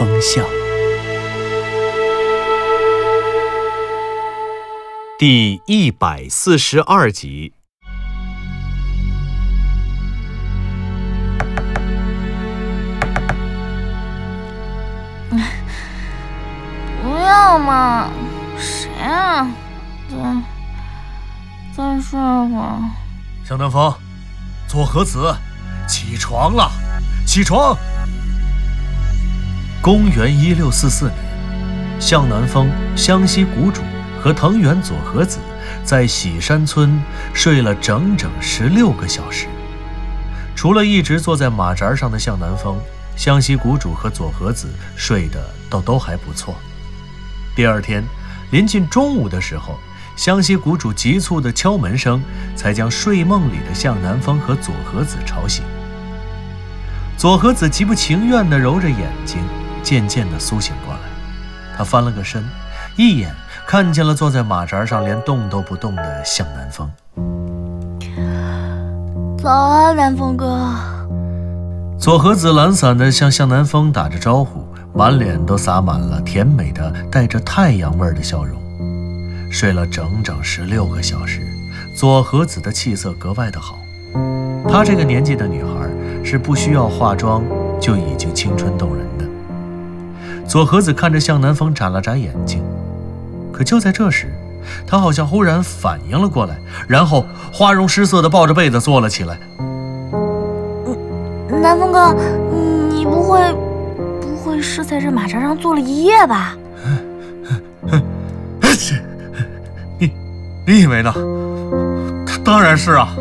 风向》第一百四十二集。不要嘛，谁啊？再再睡会儿。向南风，左和子，起床了，起床！公元一六四四年，向南风、湘西谷主和藤原佐和子在喜山村睡了整整十六个小时。除了一直坐在马扎上的向南风，湘西谷主和佐和子睡得倒都还不错。第二天，临近中午的时候，湘西谷主急促的敲门声才将睡梦里的向南风和佐和子吵醒。佐和子极不情愿地揉着眼睛，渐渐地苏醒过来。他翻了个身，一眼看见了坐在马扎上连动都不动的向南风。早啊，南风哥。左和子懒散地向向南风打着招呼，满脸都洒满了甜美的、带着太阳味儿的笑容。睡了整整十六个小时，左和子的气色格外的好。她这个年纪的女孩是不需要化妆就已经青春动人的。佐和子看着向南风眨了眨眼睛，可就在这时，他好像忽然反应了过来，然后花容失色的抱着被子坐了起来。南风哥，你不会不会是在这马扎上坐了一夜吧？你你以为呢？当然是啊。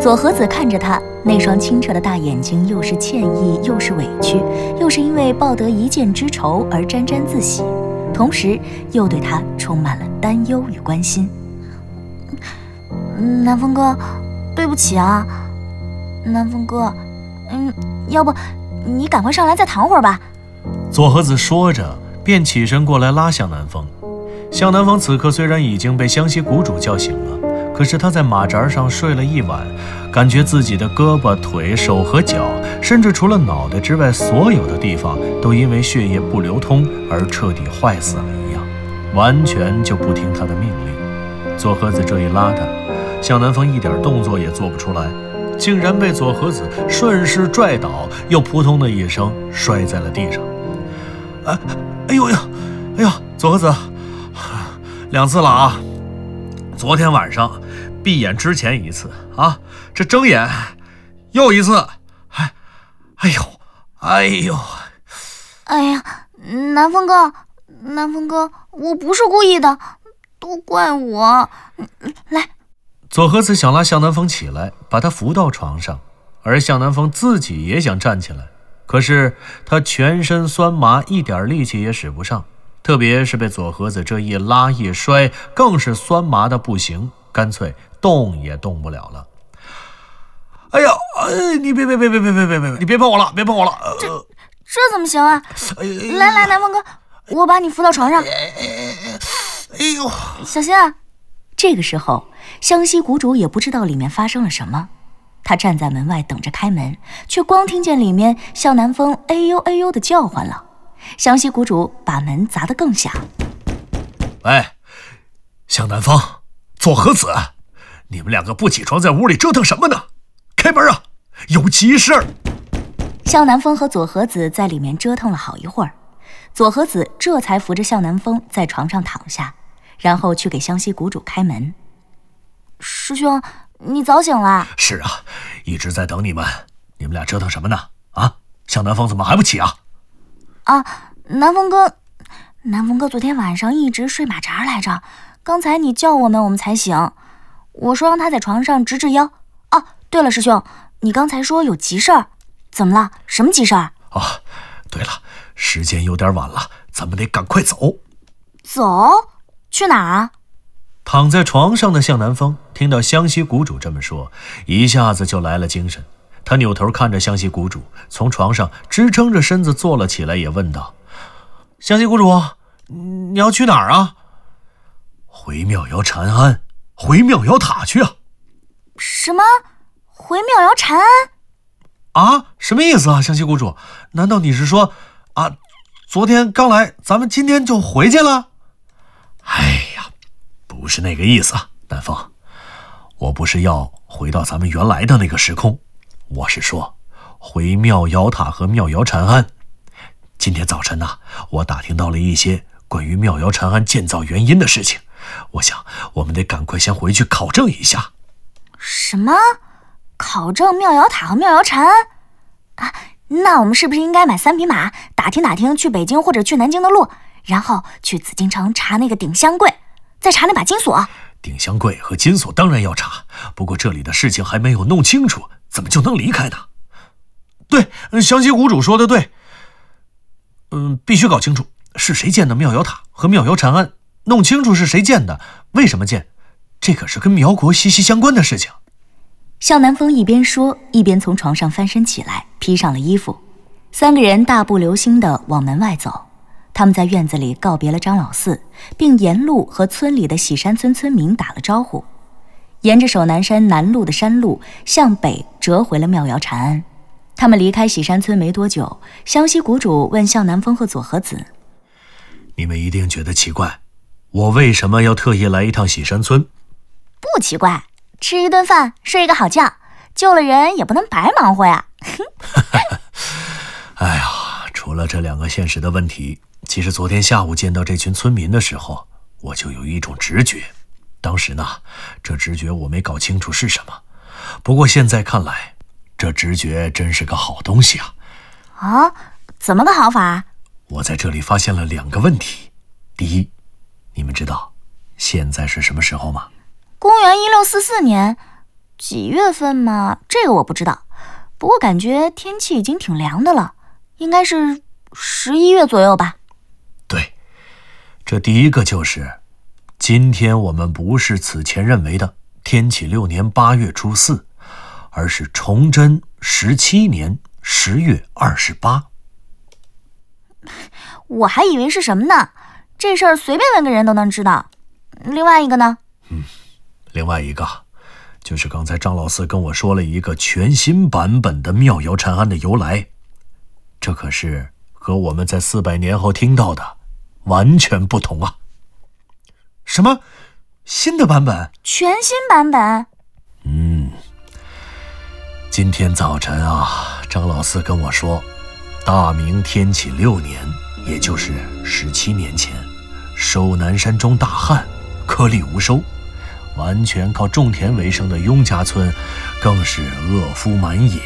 左和子看着他那双清澈的大眼睛，又是歉意，又是委屈，又是因为报得一箭之仇而沾沾自喜，同时又对他充满了担忧与关心。南风哥，对不起啊，南风哥，嗯，要不你赶快上来再躺会儿吧。左和子说着，便起身过来拉向南风。向南风此刻虽然已经被湘西谷主叫醒了，可是他在马扎上睡了一晚，感觉自己的胳膊、腿、手和脚，甚至除了脑袋之外，所有的地方都因为血液不流通而彻底坏死了一样，完全就不听他的命令。左和子这一拉他，向南风一点动作也做不出来，竟然被左和子顺势拽倒，又扑通的一声摔在了地上。哎，哎呦呦，哎呀，左和子，两次了啊！昨天晚上闭眼之前一次啊，这睁眼又一次，哎，哎呦，哎呦，哎呀，南风哥，南风哥，我不是故意的，都怪我。来，左和子想拉向南风起来，把他扶到床上，而向南风自己也想站起来，可是他全身酸麻，一点力气也使不上。特别是被左和子这一拉一摔，更是酸麻的不行，干脆动也动不了了。哎呀，哎，你别别别别别别别别，你别碰我了，别碰我了。这这怎么行啊？哎来来，南风哥，我把你扶到床上，哎呦，小心啊！这个时候，湘西谷主也不知道里面发生了什么，他站在门外等着开门，却光听见里面向南风哎呦哎呦的叫唤了。湘西谷主把门砸得更响。喂，向南风，佐和子，你们两个不起床，在屋里折腾什么呢？开门啊，有急事儿！向南风和左和子在里面折腾了好一会儿，左和子这才扶着向南风在床上躺下，然后去给湘西谷主开门。师兄，你早醒了？是啊，一直在等你们。你们俩折腾什么呢？啊，向南风怎么还不起啊？啊，南风哥，南风哥昨天晚上一直睡马扎来着，刚才你叫我们，我们才醒。我说让他在床上直直腰。哦，对了，师兄，你刚才说有急事儿，怎么了？什么急事儿？哦，对了，时间有点晚了，咱们得赶快走。走？去哪儿啊？躺在床上的向南风听到湘西谷主这么说，一下子就来了精神。他扭头看着湘西谷主，从床上支撑着身子坐了起来，也问道：“湘西谷主，你要去哪儿啊？”“回妙瑶禅庵，回妙瑶塔去啊。”“什么？回妙瑶禅庵？”“啊，什么意思啊，湘西谷主？难道你是说，啊，昨天刚来，咱们今天就回去了？”“哎呀，不是那个意思，南风，我不是要回到咱们原来的那个时空。”我是说，回妙瑶塔和妙瑶禅庵。今天早晨呢，我打听到了一些关于妙瑶禅庵建造原因的事情。我想，我们得赶快先回去考证一下。什么？考证妙瑶塔和妙瑶禅庵？啊，那我们是不是应该买三匹马，打听打听去北京或者去南京的路，然后去紫禁城查那个鼎香柜，再查那把金锁？鼎香柜和金锁当然要查，不过这里的事情还没有弄清楚。怎么就能离开呢？对，湘西谷主说的对。嗯，必须搞清楚是谁建的妙瑶塔和妙瑶禅庵，弄清楚是谁建的，为什么建，这可是跟苗国息息相关的事情。向南风一边说，一边从床上翻身起来，披上了衣服。三个人大步流星地往门外走。他们在院子里告别了张老四，并沿路和村里的喜山村村民打了招呼。沿着守南山南路的山路向北折回了妙瑶禅庵。他们离开喜山村没多久，湘西谷主问向南风和左和子：“你们一定觉得奇怪，我为什么要特意来一趟喜山村？”“不奇怪，吃一顿饭，睡一个好觉，救了人也不能白忙活呀。”“哎呀，除了这两个现实的问题，其实昨天下午见到这群村民的时候，我就有一种直觉。”当时呢，这直觉我没搞清楚是什么，不过现在看来，这直觉真是个好东西啊！啊，怎么个好法？我在这里发现了两个问题。第一，你们知道现在是什么时候吗？公元一六四四年，几月份嘛？这个我不知道。不过感觉天气已经挺凉的了，应该是十一月左右吧。对，这第一个就是。今天我们不是此前认为的天启六年八月初四，而是崇祯十七年十月二十八。我还以为是什么呢？这事儿随便问个人都能知道。另外一个呢？嗯，另外一个就是刚才张老四跟我说了一个全新版本的妙瑶禅庵的由来，这可是和我们在四百年后听到的完全不同啊！什么新的版本？全新版本？嗯，今天早晨啊，张老四跟我说，大明天启六年，也就是十七年前，守南山中大旱，颗粒无收，完全靠种田为生的雍家村，更是饿夫满野，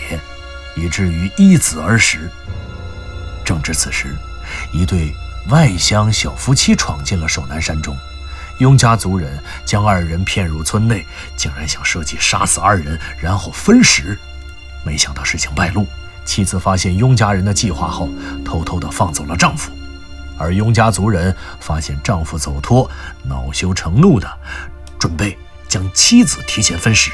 以至于一子而食。正值此时，一对外乡小夫妻闯进了守南山中。雍家族人将二人骗入村内，竟然想设计杀死二人，然后分食。没想到事情败露，妻子发现雍家人的计划后，偷偷的放走了丈夫。而雍家族人发现丈夫走脱，恼羞成怒的准备将妻子提前分尸。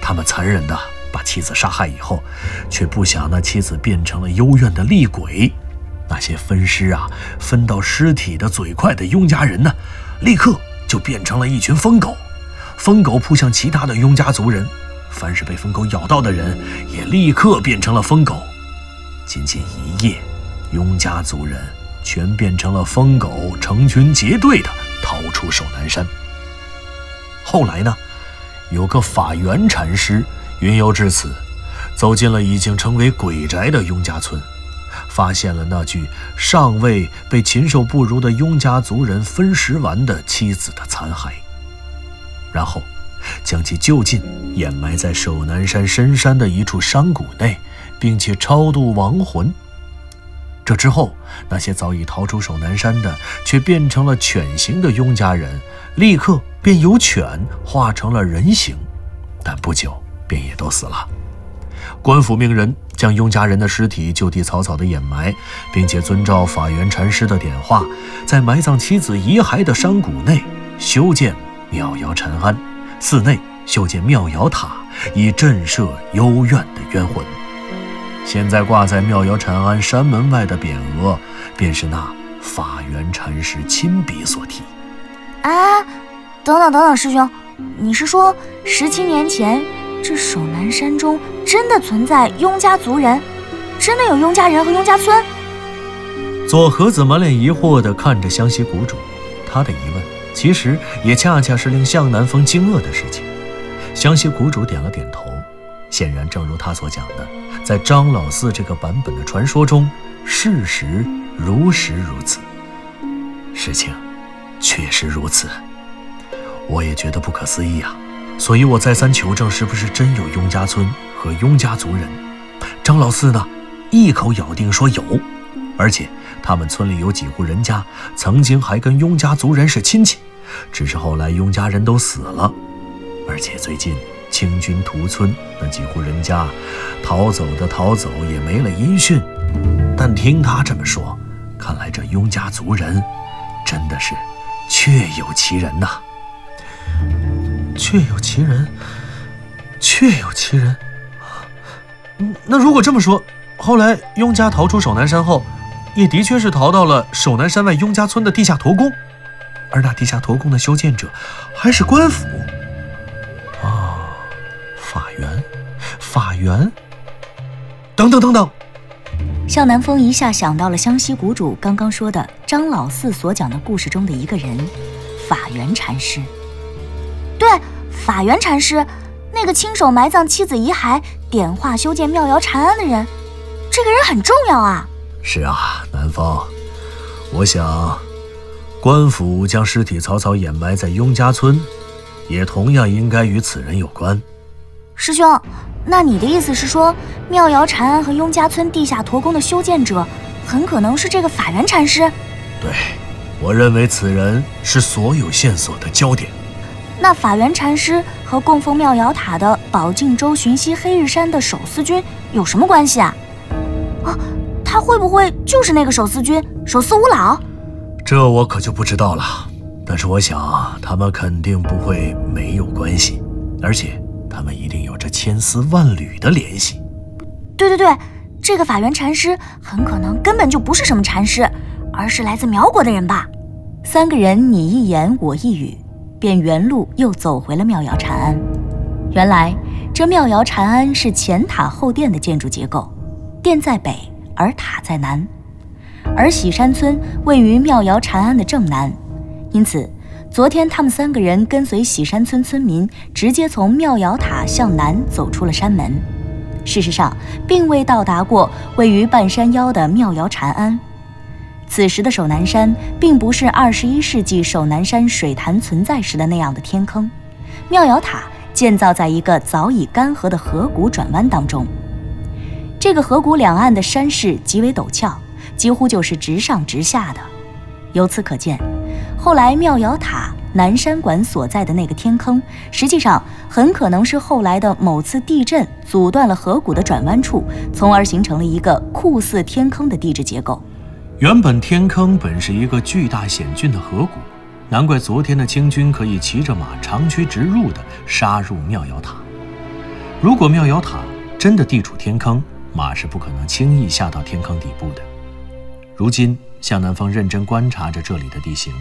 他们残忍的把妻子杀害以后，却不想那妻子变成了幽怨的厉鬼。那些分尸啊，分到尸体的嘴快的雍家人呢，立刻。就变成了一群疯狗，疯狗扑向其他的雍家族人，凡是被疯狗咬到的人，也立刻变成了疯狗。仅仅一夜，雍家族人全变成了疯狗，成群结队的逃出守南山。后来呢，有个法源禅师云游至此，走进了已经成为鬼宅的雍家村。发现了那具尚未被禽兽不如的雍家族人分食完的妻子的残骸，然后将其就近掩埋在守南山深山的一处山谷内，并且超度亡魂。这之后，那些早已逃出守南山的却变成了犬形的雍家人，立刻便由犬化成了人形，但不久便也都死了。官府命人将雍家人的尸体就地草草的掩埋，并且遵照法源禅师的点化，在埋葬妻子遗骸的山谷内修建妙瑶禅庵，寺内修建妙瑶塔，以震慑幽怨的冤魂。现在挂在妙瑶禅庵山门外的匾额，便是那法源禅师亲笔所题。啊，等等等等，师兄，你是说十七年前？这守南山中真的存在雍家族人，真的有雍家人和雍家村。左和子满脸疑惑地看着湘西谷主，他的疑问其实也恰恰是令向南风惊愕的事情。湘西谷主点了点头，显然正如他所讲的，在张老四这个版本的传说中，事实如实如此。事情确实如此，我也觉得不可思议啊。所以我再三求证，是不是真有雍家村和雍家族人？张老四呢，一口咬定说有，而且他们村里有几户人家曾经还跟雍家族人是亲戚，只是后来雍家人都死了，而且最近清军屠村，那几户人家逃走的逃走，也没了音讯。但听他这么说，看来这雍家族人真的是确有其人呐。确有其人，确有其人。那如果这么说，后来雍家逃出守南山后，也的确是逃到了守南山外雍家村的地下驼宫，而那地下驼宫的修建者还是官府。法源。等等等等，向南风一下想到了湘西谷主刚刚说的张老四所讲的故事中的一个人，法源禅师。对，法源禅师，那个亲手埋葬妻子遗骸、点化修建庙窑禅庵的人，这个人很重要啊。是啊，南风，我想，官府将尸体草草掩埋在雍家村，也同样应该与此人有关。师兄，那你的意思是说，妙瑶禅庵和雍家村地下驼宫的修建者，很可能是这个法源禅师？对，我认为此人是所有线索的焦点。那法源禅师和供奉妙瑶塔的宝镜州寻西黑日山的手撕军有什么关系啊？啊，他会不会就是那个手撕军手撕五老？这我可就不知道了。但是我想，他们肯定不会没有关系，而且他们一定有着千丝万缕的联系。对对对，这个法源禅师很可能根本就不是什么禅师，而是来自苗国的人吧？三个人你一言我一语。便原路又走回了妙瑶禅庵。原来这妙瑶禅庵是前塔后殿的建筑结构，殿在北，而塔在南。而喜山村位于妙瑶禅庵的正南，因此昨天他们三个人跟随喜山村村民直接从妙瑶塔向南走出了山门。事实上，并未到达过位于半山腰的妙瑶禅庵。此时的守南山并不是二十一世纪守南山水潭存在时的那样的天坑，妙瑶塔建造在一个早已干涸的河谷转弯当中。这个河谷两岸的山势极为陡峭，几乎就是直上直下的。由此可见，后来妙瑶塔南山馆所在的那个天坑，实际上很可能是后来的某次地震阻断了河谷的转弯处，从而形成了一个酷似天坑的地质结构。原本天坑本是一个巨大险峻的河谷，难怪昨天的清军可以骑着马长驱直入地杀入妙瑶塔。如果妙瑶塔真的地处天坑，马是不可能轻易下到天坑底部的。如今向南方认真观察着这里的地形，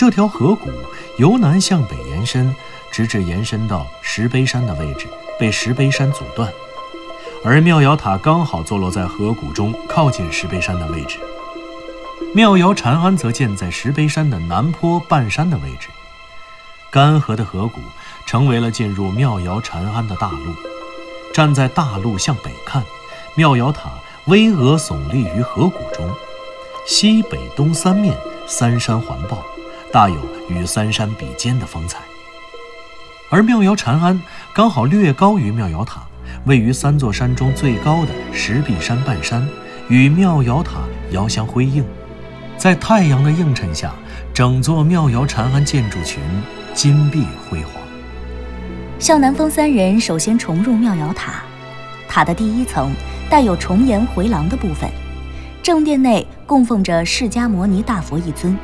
这条河谷由南向北延伸，直至延伸到石碑山的位置，被石碑山阻断。而妙瑶塔刚好坐落在河谷中，靠近石碑山的位置。妙瑶禅庵则建在石碑山的南坡半山的位置。干涸的河谷成为了进入妙瑶禅庵的大路。站在大路向北看，妙瑶塔巍峨耸立于河谷中，西北东三面三山环抱，大有与三山比肩的风采。而妙瑶禅庵刚好略高于妙瑶塔。位于三座山中最高的石壁山半山，与妙瑶塔遥相辉映，在太阳的映衬下，整座妙瑶禅庵建筑群金碧辉煌。向南风三人首先重入妙瑶塔，塔的第一层带有重檐回廊的部分，正殿内供奉着释迦牟尼大佛一尊，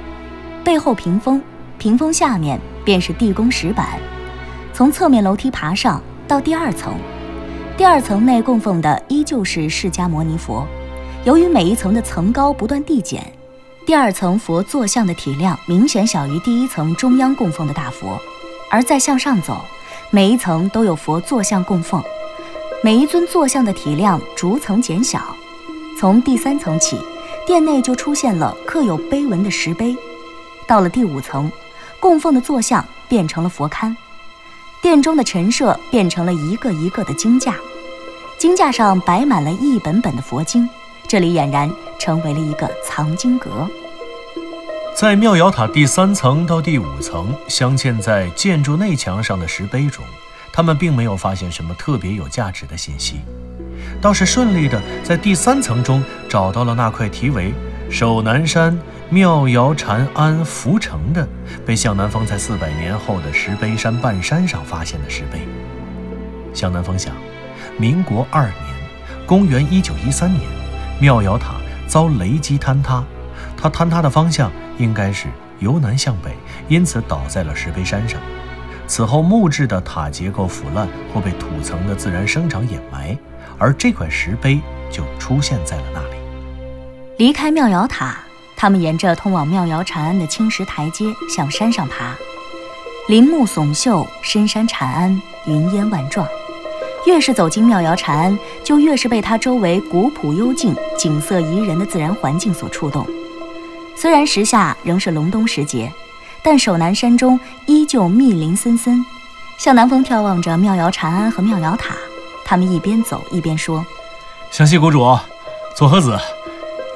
背后屏风，屏风下面便是地宫石板。从侧面楼梯爬上到第二层，第二层内供奉的依旧是释迦牟尼佛。由于每一层的层高不断递减，第二层佛坐像的体量明显小于第一层中央供奉的大佛。而再向上走，每一层都有佛坐像供奉，每一尊坐像的体量逐层减小。从第三层起，殿内就出现了刻有碑文的石碑。到了第五层，供奉的坐像变成了佛龛，殿中的陈设变成了一个一个的经架，经架上摆满了一本本的佛经。这里俨然成为了一个藏经阁。在妙瑶塔第三层到第五层镶嵌在建筑内墙上的石碑中，他们并没有发现什么特别有价值的信息，倒是顺利的在第三层中找到了那块题为“守南山妙瑶禅庵福成”的被向南风在四百年后的石碑山半山上发现的石碑。向南风想，民国二年，公元一九一三年。妙瑶塔遭雷击坍塌，它坍塌的方向应该是由南向北，因此倒在了石碑山上。此后木质的塔结构腐烂或被土层的自然生长掩埋，而这块石碑就出现在了那里。离开妙瑶塔，他们沿着通往妙瑶禅庵的青石台阶向山上爬，林木耸秀，深山禅庵云烟万状。越是走进妙瑶禅庵，就越是被它周围古朴幽静、景色宜人的自然环境所触动。虽然时下仍是隆冬时节，但守南山中依旧密林森森。向南风眺望着妙瑶禅庵和妙瑶塔，他们一边走一边说：“湘西谷主，左和子，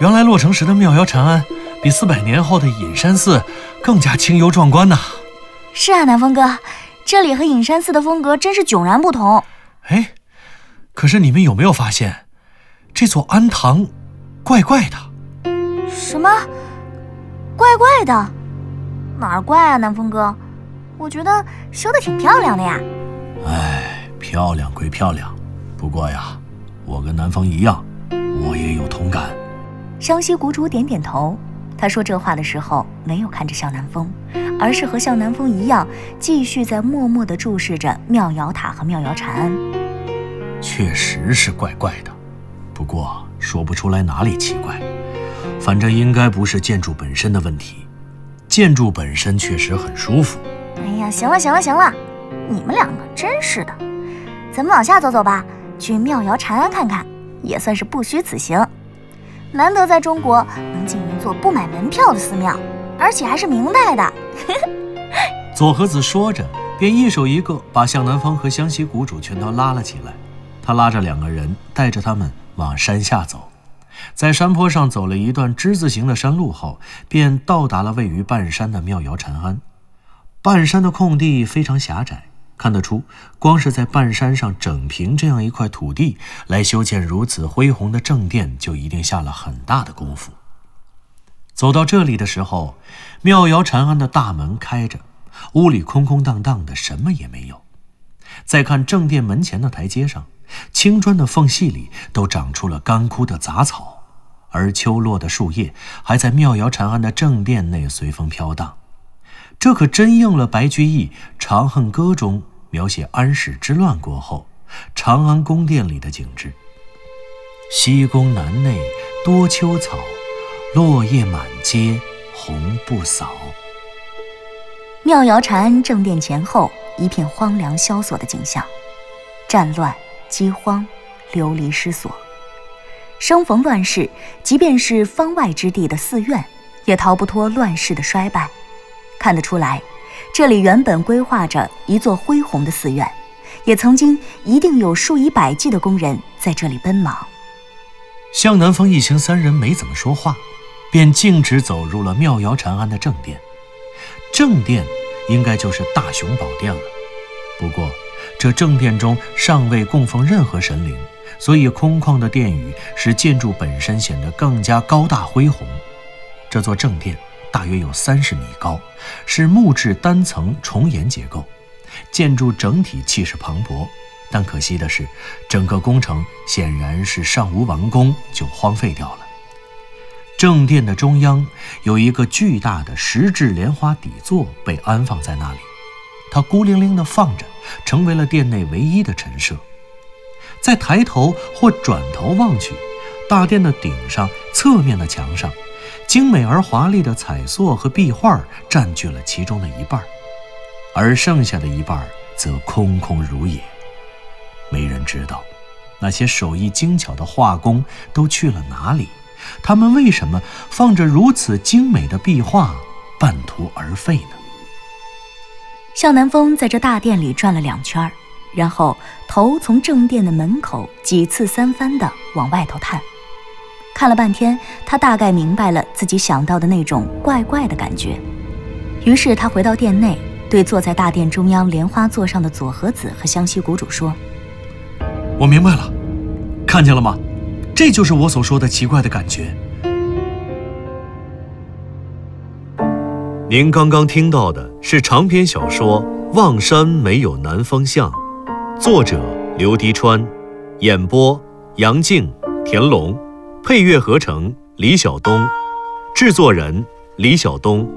原来落成时的妙瑶禅庵比四百年后的隐山寺更加清幽壮观呐。”“是啊，南风哥，这里和隐山寺的风格真是迥然不同。”哎，可是你们有没有发现，这座庵堂怪怪的？什么？怪怪的？哪儿怪啊，南风哥？我觉得修的挺漂亮的呀。哎，漂亮归漂亮，不过呀，我跟南风一样，我也有同感。湘西谷主点点头。他说这话的时候，没有看着向南风，而是和向南风一样，继续在默默地注视着妙瑶塔和妙瑶禅庵。确实是怪怪的，不过说不出来哪里奇怪。反正应该不是建筑本身的问题，建筑本身确实很舒服。哎呀，行了行了行了，你们两个真是的。咱们往下走走吧，去妙瑶禅庵看看，也算是不虚此行。难得在中国能进一座不买门票的寺庙，而且还是明代的。左和子说着，便一手一个把向南风和湘西谷主全都拉了起来。他拉着两个人，带着他们往山下走。在山坡上走了一段之字形的山路后，便到达了位于半山的妙瑶禅庵。半山的空地非常狭窄。看得出，光是在半山上整平这样一块土地来修建如此恢宏的正殿，就一定下了很大的功夫。走到这里的时候，妙瑶禅庵的大门开着，屋里空空荡荡的，什么也没有。再看正殿门前的台阶上，青砖的缝隙里都长出了干枯的杂草，而秋落的树叶还在妙瑶禅庵的正殿内随风飘荡。这可真应了白居易《长恨歌》中。描写安史之乱过后，长安宫殿里的景致。西宫南内多秋草，落叶满阶红不扫。妙瑶禅庵正殿前后一片荒凉萧索的景象，战乱、饥荒、流离失所。生逢乱世，即便是方外之地的寺院，也逃不脱乱世的衰败。看得出来。这里原本规划着一座恢宏的寺院，也曾经一定有数以百计的工人在这里奔忙。向南风一行三人没怎么说话，便径直走入了妙瑶禅庵的正殿。正殿应该就是大雄宝殿了，不过这正殿中尚未供奉任何神灵，所以空旷的殿宇使建筑本身显得更加高大恢宏。这座正殿。大约有三十米高，是木质单层重檐结构，建筑整体气势磅礴。但可惜的是，整个工程显然是尚无完工就荒废掉了。正殿的中央有一个巨大的石质莲花底座被安放在那里，它孤零零地放着，成为了殿内唯一的陈设。再抬头或转头望去，大殿的顶上、侧面的墙上，精美而华丽的彩塑和壁画占据了其中的一半，而剩下的一半则空空如也。没人知道，那些手艺精巧的画工都去了哪里？他们为什么放着如此精美的壁画半途而废呢？向南风在这大殿里转了两圈，然后头从正殿的门口几次三番地往外头探，看了半天，他大概明白了自己想到的那种怪怪的感觉。于是他回到殿内，对坐在大殿中央莲花座上的佐和子和湘西谷主说。我明白了，看见了吗？这就是我所说的奇怪的感觉。您刚刚听到的是长篇小说《望山没有南方向》，作者刘迪川，演播杨静、田龙，配乐合成李晓东，制作人李晓东，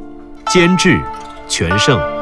监制全胜。